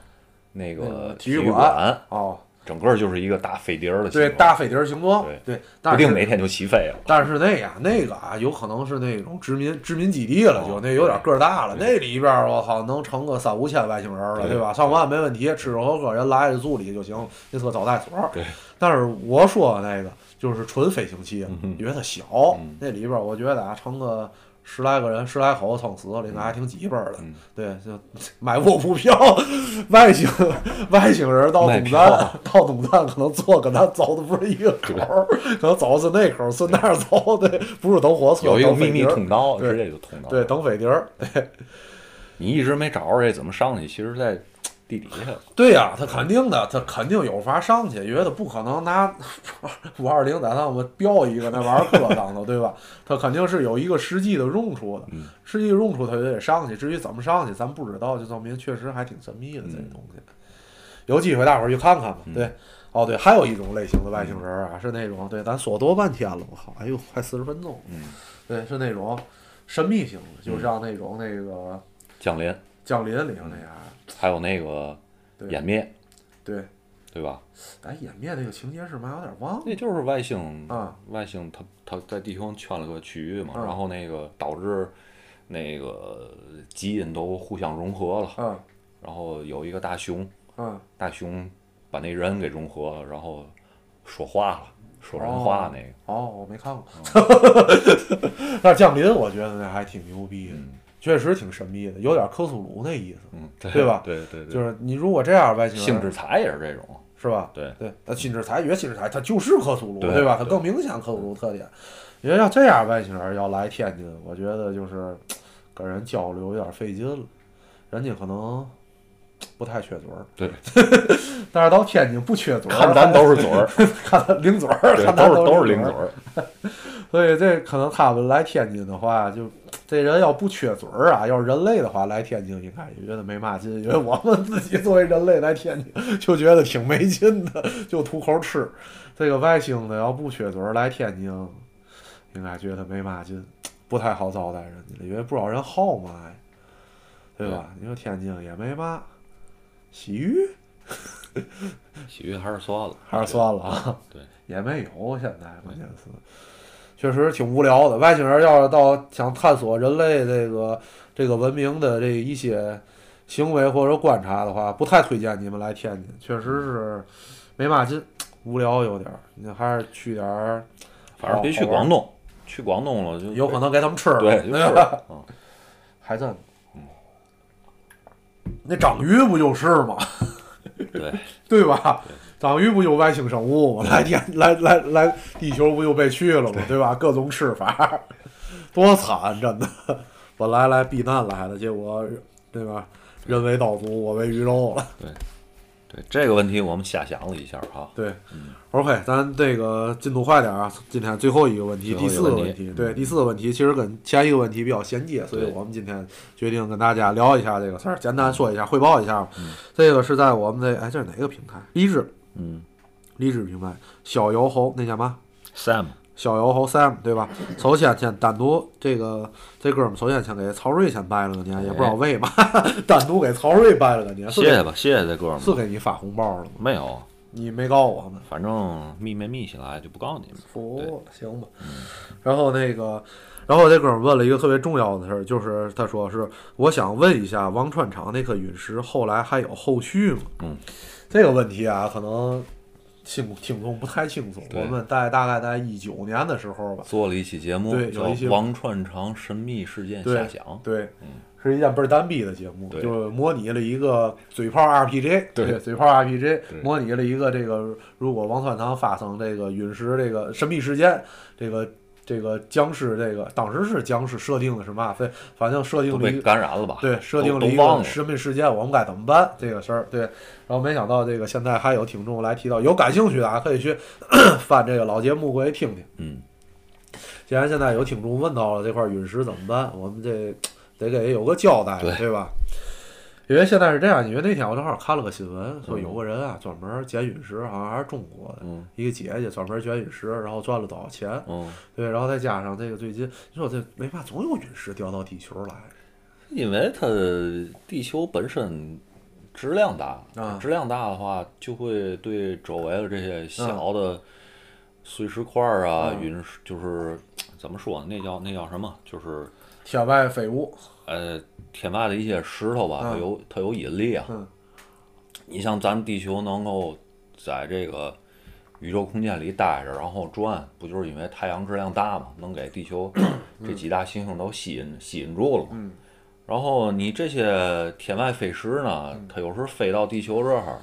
那那个个体育育馆哦，整个就是一个大飞碟儿的形对，状，大飞碟儿形状，对对，不定哪天就起飞了。但是那呀，那个啊，有可能是那种殖民殖民基地了，就哦那有点个儿大了。那里边儿我操，能成个三五千外星人了，对对吧？上万没问题，吃喝喝人来了住里就行，那是个招待所。对。但是我说那个就是纯飞行器，因为它小，嗯那里边儿我觉得啊，成个。十来个人，十来口撑死了，应该还挺挤巴儿的。嗯对，就买卧铺票，外星外星人到东站，到东站可能坐跟咱走的不是一个口儿，可能走的是那口儿，顺那儿走，对，不是等火车，有一个秘密通道，对直接就通到。对，，等飞碟儿，对你一直没找着这怎么上去，其实在地底下。对呀、他肯定的，他肯定有法上去，因为他不可能拿 五二零在上面标一个那玩意儿搁上头，对吧？他肯定是有一个实际的用处的，嗯实际用处他就得上去，至于怎么上去，咱不知道，就证明确实还挺神秘的这嗯东西。有机会大伙儿去看看吧。嗯对，哦对，还有一种类型的外星人啊，是那种对，咱说多半天了，我靠，哎呦，快四十分钟。嗯，对，是那种神秘型的，就像那种那个降临，降临里头那样。还有那个对。湮灭，对，对吧？哎湮灭那个情节是嘛？有点忘了。那就是外星啊，外星它它在地球上圈了个区域嘛，嗯然后那个导致那个基因都互相融合了，嗯然后有一个大熊，嗯，大熊把那人给融合了，然后说话了，说人话那个，哦，我没看过。但是降临，我觉得那还挺牛逼的，嗯确实挺神秘的，有点克苏鲁那意思。嗯，对吧对对对，就是你如果这样外星人星之彩也是这种，是吧？对对，那新之彩，越新之彩，它就是克苏鲁，对吧？它更明显克苏鲁特点。因为要这样外星人要来天津，我觉得就是跟人交流有点费劲了，人家可能不太缺嘴儿，对，但是到天津不缺嘴儿，看咱都是嘴儿，看他零嘴儿，看咱都是都是零嘴。儿，所以这可能他们来天津的话，就这人要不缺嘴儿啊，要是人类的话来天津应该也觉得没嘛劲，因为我们自己作为人类来天津就觉得挺没劲的，就图口吃。这个外星的要不缺嘴儿来天津，应该觉得没嘛劲，不太好招待人家，因为不少人好嘛呀，对吧？你说天津也没嘛，洗浴洗浴还是算了，还是算了啊。对，也没有，现在关键是，确实挺无聊的。外星人要是到想探索人类这个这个文明的这一些行为或者观察的话，不太推荐你们来天津，确实是没嘛劲，无聊有点儿。你还是去点儿，反正别去广东，去广东了就有可能给他们吃了，对，就对是吧？嗯还真，那章鱼不就是吗？对，对吧？章鱼不就外星生物吗？来天来来来，地球不就被去了吗？对吧？各种吃法，多惨，真的。本来来避难来的，结果对吧？人为刀俎，我为鱼肉了。对对这个问题我们瞎想了一下哈，对，OK，咱这个进度快点啊！今天最后一个问题，第四个问题，对，第四个问题其实跟前一个问题比较衔接，所以我们今天决定跟大家聊一下这个事儿，简单说一下，汇报一下吧。这个是在我们的哎，这是哪个平台？荔枝，嗯荔枝品牌，小油猴那叫嘛？，Sam，小油猴 Sam 对吧？首先先单独这个这哥们儿首先先给曹睿先拜了个年，也不知道为嘛，单独给曹睿拜了个年，谢谢吧，谢谢这哥们儿，是给你发红包了吗？没有，你没告我们。反正密没密起来就不告诉你们，哦，行吧。然后那个，然后这哥们儿问了一个特别重要的事儿，就是他说是我想问一下，王川厂那颗陨石后来还有后续吗？嗯，这个问题啊，可能听听众不太清楚。我们在大概在一九年的时候吧，做了一期节目有一些《王串长神秘事件遐想》，对，嗯是一件倍儿单逼的节目，就是模拟了一个嘴炮 RPG，对嘴炮 RPG 模拟了一个这个如果王串长发生这个陨石这个神秘事件，这个这个僵尸这个当时是僵尸设定的是嘛？反反正设定了一个感染了吧？对设定了一个神秘事件，我们该怎么办这个事儿？对，然后没想到这个现在还有听众来提到，有感兴趣的啊，可以去 翻这个老节目过去听听。嗯，既然现在有听众问到了这块陨石怎么办，我们这得给有个交代，对对吧？因为现在是这样，因为那天我正好看了个新闻，说有个人啊专门捡陨石，好像还是中国的、嗯一个姐姐专门捡陨石，然后赚了多少钱？嗯，对，然后再加上这个最近，你说这没法总有陨石掉到地球来，因为它地球本身质量大，啊质量大的话，就会对周围的这些小的碎石块儿啊、嗯陨石，就是怎么说，那叫那叫什么？就是天外飞物，呃，天外的一些石头吧，它嗯有它有引力啊。嗯你像咱地球能够在这个宇宙空间里待着，然后转，不就是因为太阳质量大嘛，能给地球 这几大行星都吸引吸引住了嘛。嗯然后你这些天外飞石呢，它有时候飞到地球这儿，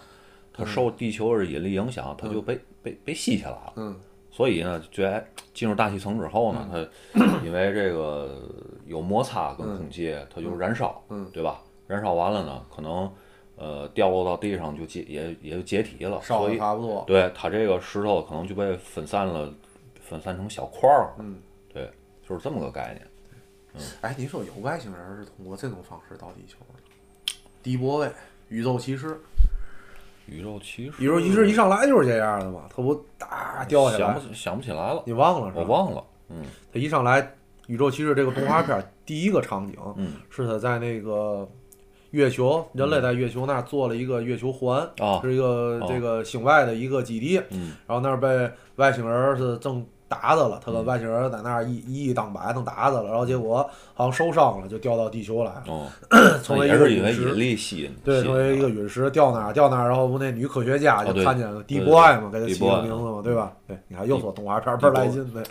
它受地球的引力影响，它就被被被吸下来了。嗯所以呢，在进入大气层之后呢，它因为这个有摩擦跟空气，它就燃烧，嗯对吧？燃烧完了呢，可能呃掉落到地上就解也也就解体了，烧的差不多。对它这个石头可能就被分散了，分散成小块儿，嗯，对，就是这么个概念。哎，你说有外星人是通过这种方式到地球的？迪波威，宇宙骑士，宇宙骑士，宇宙骑士一上来就是这样的嘛，他不哒掉下来想不，起想不起来了，你忘了是吧？我忘了，嗯他一上来，宇宙骑士这个动画片儿第一个场景嗯是他在那个月球，人类在月球那儿做了一个月球环，啊是一个哦这个星外的一个基地，嗯然后那儿被外星人是正打他了，他跟嗯外星人在那儿一一一当百正打他了，然后结果好像受伤了，就掉到地球来了，哦，成为一也是因为个陨石引力吸引，对，成为一个陨石掉那儿，掉那儿，然后不那女科学家就看见了 D 对 boy 嘛，给他起个名字嘛，对吧？对，你看又说动画片儿倍儿来劲的。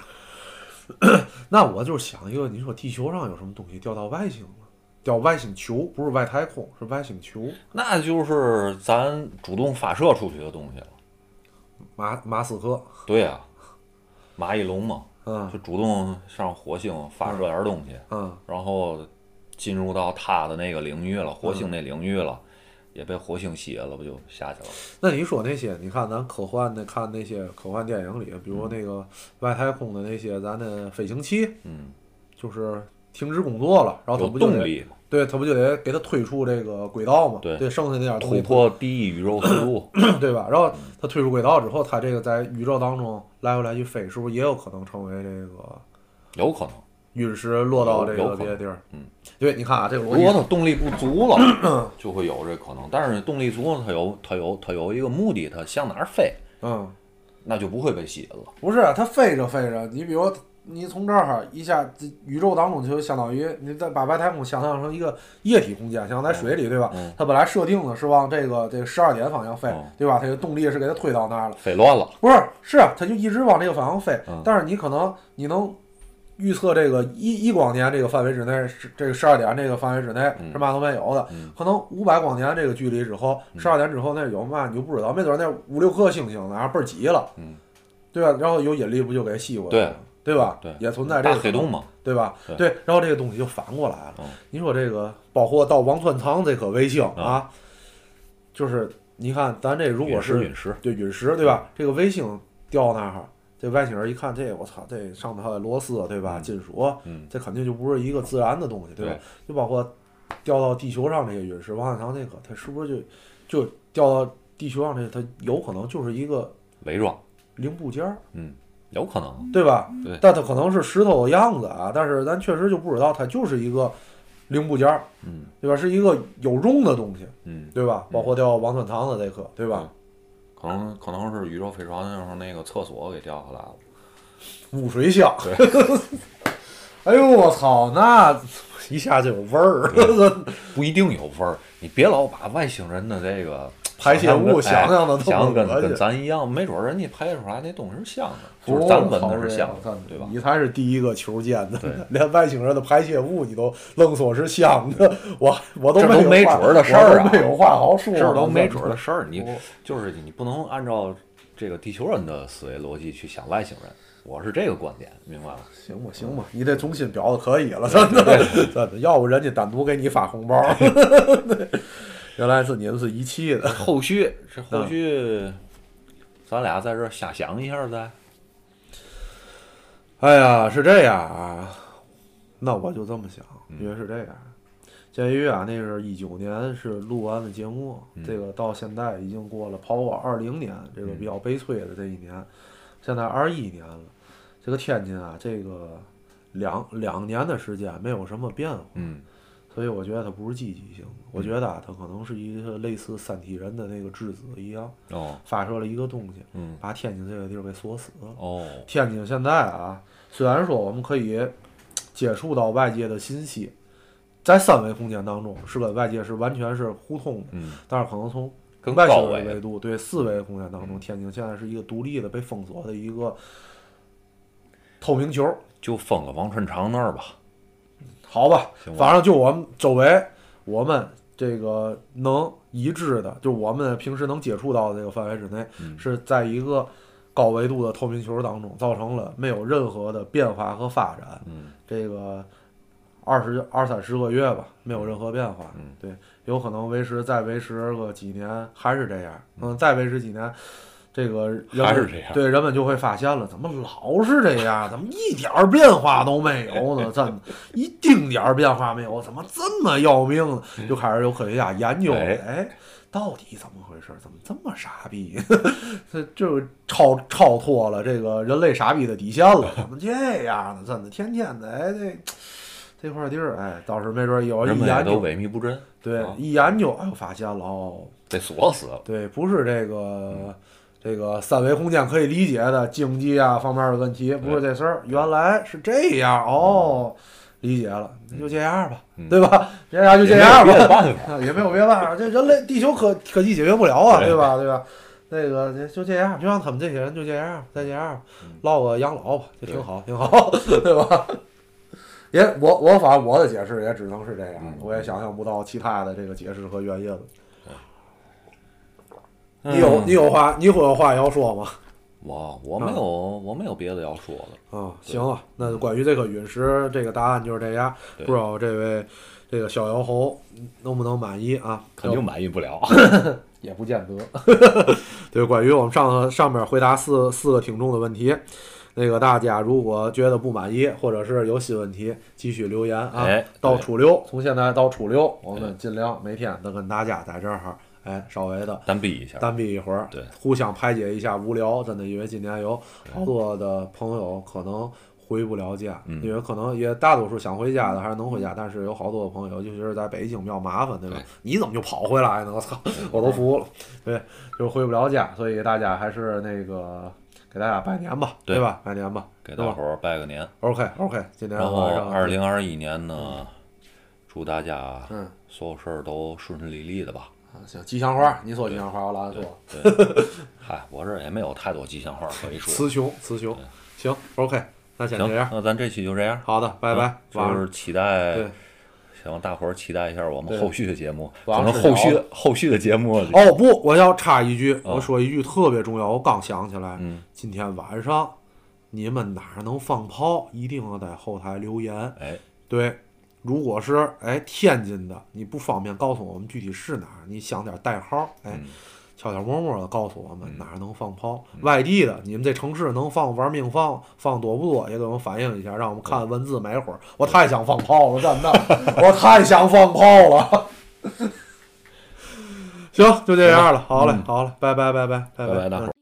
那我就是想一个，你说地球上有什么东西掉到外星了？掉外星球，不是外太空，是外星球。那就是咱主动发射出去的东西了。马马斯克，对呀、马一龙嘛，嗯就主动上火星发射点东西，嗯然后进入到他的那个领域了，火星那领域了，也被火星吸引了，不就下去了？那你说那些，你看咱科幻的看那些科幻电影里，比如那个外太空的那些咱的飞行器，嗯，就是停止工作了，然后有它不动力嘛，对，它不就得给它推出这个轨道嘛？对对，剩下那点突破第一宇宙速度，对吧？然后它推出轨道之后，它这个在宇宙当中来回来去飞，是不是也有可能成为这个有可能。陨石落到这个别的地儿？嗯，对，你看啊，这个逻如果，它动力不足了，就会有这可能。但是动力足了，它有它有它有一个目的，它向哪儿飞，嗯，那就不会被吸引了。不是啊它飞着飞着，你比如你从这儿一下，这宇宙当中就相当于你再把外太空想象成一个液体空间，像在水里，对吧？嗯它本来设定的是往这个这个十二点方向飞嗯，对吧？它的动力是给它推到那儿了。飞乱了，不是，是啊，它就一直往这个方向飞，嗯但是你可能你能预测这个一一光年这个范围之内，是这个十二点这个范围之内嗯。是嘛都没有的，嗯。可能五百光年这个距离之后，十二点之后那有嘛你就不知道，没准那五六颗星星呢倍儿挤了，嗯，对吧？然后有引力不就给吸过来了，对。吧？对。也存在这个大黑洞，嘛，对吧？对。对，然后这个东西就反过来了。嗯。你说这个，包括到王川堂这颗卫星嗯。啊，就是你看咱这如果是陨石，对陨石，对吧？这个卫星掉那儿，这外星人一看，这我操，这上头还有螺丝，对吧？嗯金属，嗯，这肯定就不是一个自然的东西，对吧？就包括掉到地球上这些陨石，王汉堂那个，它是不是就就掉到地球上这，它有可能就是一个伪装，零部件儿，嗯，有可能，对吧？对但它可能是石头的样子啊，但是咱确实就不知道它就是一个零部件儿，嗯对吧？是一个有用的东西，嗯，对吧？包括掉王川堂的这颗，对吧？可能可能是宇宙飞船上那个厕所给掉下来了，污水箱。对 哎呦我操，那一下就有味儿。不一定有味儿。你别老把外星人的这个排泄物想象想象得跟跟跟咱一样，没准人家排出来那东西是香的，不就是咱闻的是香的，对吧？你才是第一个球见的，连外星人的排泄物你都愣说是香的，我我都这没准儿的事儿啊没有话好说，这都没准儿的事儿，你就是你不能按照这个地球人的思维逻辑去想外星人，我是这个观点，明白吗？行吧行吧，你这中心表的可以了，真的 真的，要不人家单独给你发红包。原来是你们是一气的，后续这嗯后续，咱俩在这儿瞎想一下再。哎呀，是这样啊，那我就这么想，嗯因为是这样。鉴于啊，那是一九年是录完的节目，嗯这个到现在已经过了跑我二零年，这个嗯比较悲催的这一年，现在二一年了。这个天津啊，这个两两年的时间没有什么变化，嗯所以我觉得它不是积极性的，我觉得啊，它可能是一个类似三体人的那个质子一样，哦发射了一个东西，嗯把天津这个地儿给锁死了。哦天津现在啊，虽然说我们可以接触到外界的信息，在三维空间当中是跟外界是完全是互通的，嗯，但是可能从更外星高维维度对四维空间当中，天津现在是一个独立的被封锁的一个透明球。就封个王春长那儿吧。好吧，吧反正就我们周围，我们这个能已知的，就我们平时能接触到的这个范围之内，嗯是在一个高维度的透明球当中，造成了没有任何的变化和发展。嗯这个二十二三十个月吧，没有任何变化。嗯对，有可能维持再维持个几年还是这样，嗯，再维持几年。这个人还是这样对人们就会发现了，怎么老是这样？怎么一点儿变化都没有呢？怎么，一丁点儿变化没有，怎么这么要命呢？就开始有科学家研究了，哎哎，到底怎么回事？怎么这么傻逼？这就超超脱了这个人类傻逼的底线了。怎么这样呢？真的，天天的，哎，这这块地儿，哎，倒是没准有一研究，萎靡不振，对啊，一研究，哎呦，发现了哦，被锁死了。对，不是这个这个三维空间可以理解的经济啊方面的问题，不是这事儿，原来是这样哦，理解了，那就这样吧，嗯对吧？这样就这样吧，办法。也没有别的办法，这人类地球科科技解决不了啊，对对吧？对吧？那个就这样，就让他们这些人就这样，再这样嗯，落个养老吧，就挺好，挺好，对吧？也我我反正我的解释也只能是这样嗯，我也想象不到其他的这个解释和原因了。你有嗯你有话你会有话要说吗？我我没有我没有别的要说的。啊，行了，那关于这个陨石这个答案就是这样，不知道这位这个逍遥侯能不能满意啊？肯定满意不了。也不见得。对，关于我们上上面回答四四个听众的问题，那个大家如果觉得不满意，或者是有新问题，继续留言啊。哎到对初六，从现在到初六，我们尽量每天都跟大家在这儿，哎，稍微的单逼一下。单逼一会儿，对互相排解一下无聊。真的，因为今年有好多的朋友可能回不了家，嗯因为可能也大多数想回家的还是能回家，但是有好多的朋友，尤其是在北京比较麻烦，对吧对？你怎么就跑回来呢？我操，我都服了。对，就是回不了家，所以大家还是那个给大家拜年吧，对对吧？拜年吧，给大伙儿拜个年。？OK OK，今年然后二零二一年呢，祝大家嗯所有事儿都顺顺利利的吧。啊行吉祥话，你说吉祥话，我懒得说。对，嗨，我这儿也没有太多吉祥话可以说。词穷词穷，行 OK，那先这样，，那咱这期就这样。好的，拜拜嗯，就是期待对，希望大伙儿期待一下我们后续的节目，可能后续尧后续的节目哦不，我要插一句，哦我说一句特别重要，我刚想起来，嗯，今天晚上你们哪儿能放炮，一定要在后台留言。哎，对，如果是哎天津的，你不方便告诉我们具体是哪儿，你想点代号，哎，嗯。悄悄摸摸的告诉我们哪儿能放炮。外地的，你们这城市能放玩命放，放多不多，也给我们反映一下，让我们看文字没会儿。我太想放炮了，真的，我太想放炮了。行，就这样了，好嘞，好嘞，拜拜拜拜拜拜。拜大伙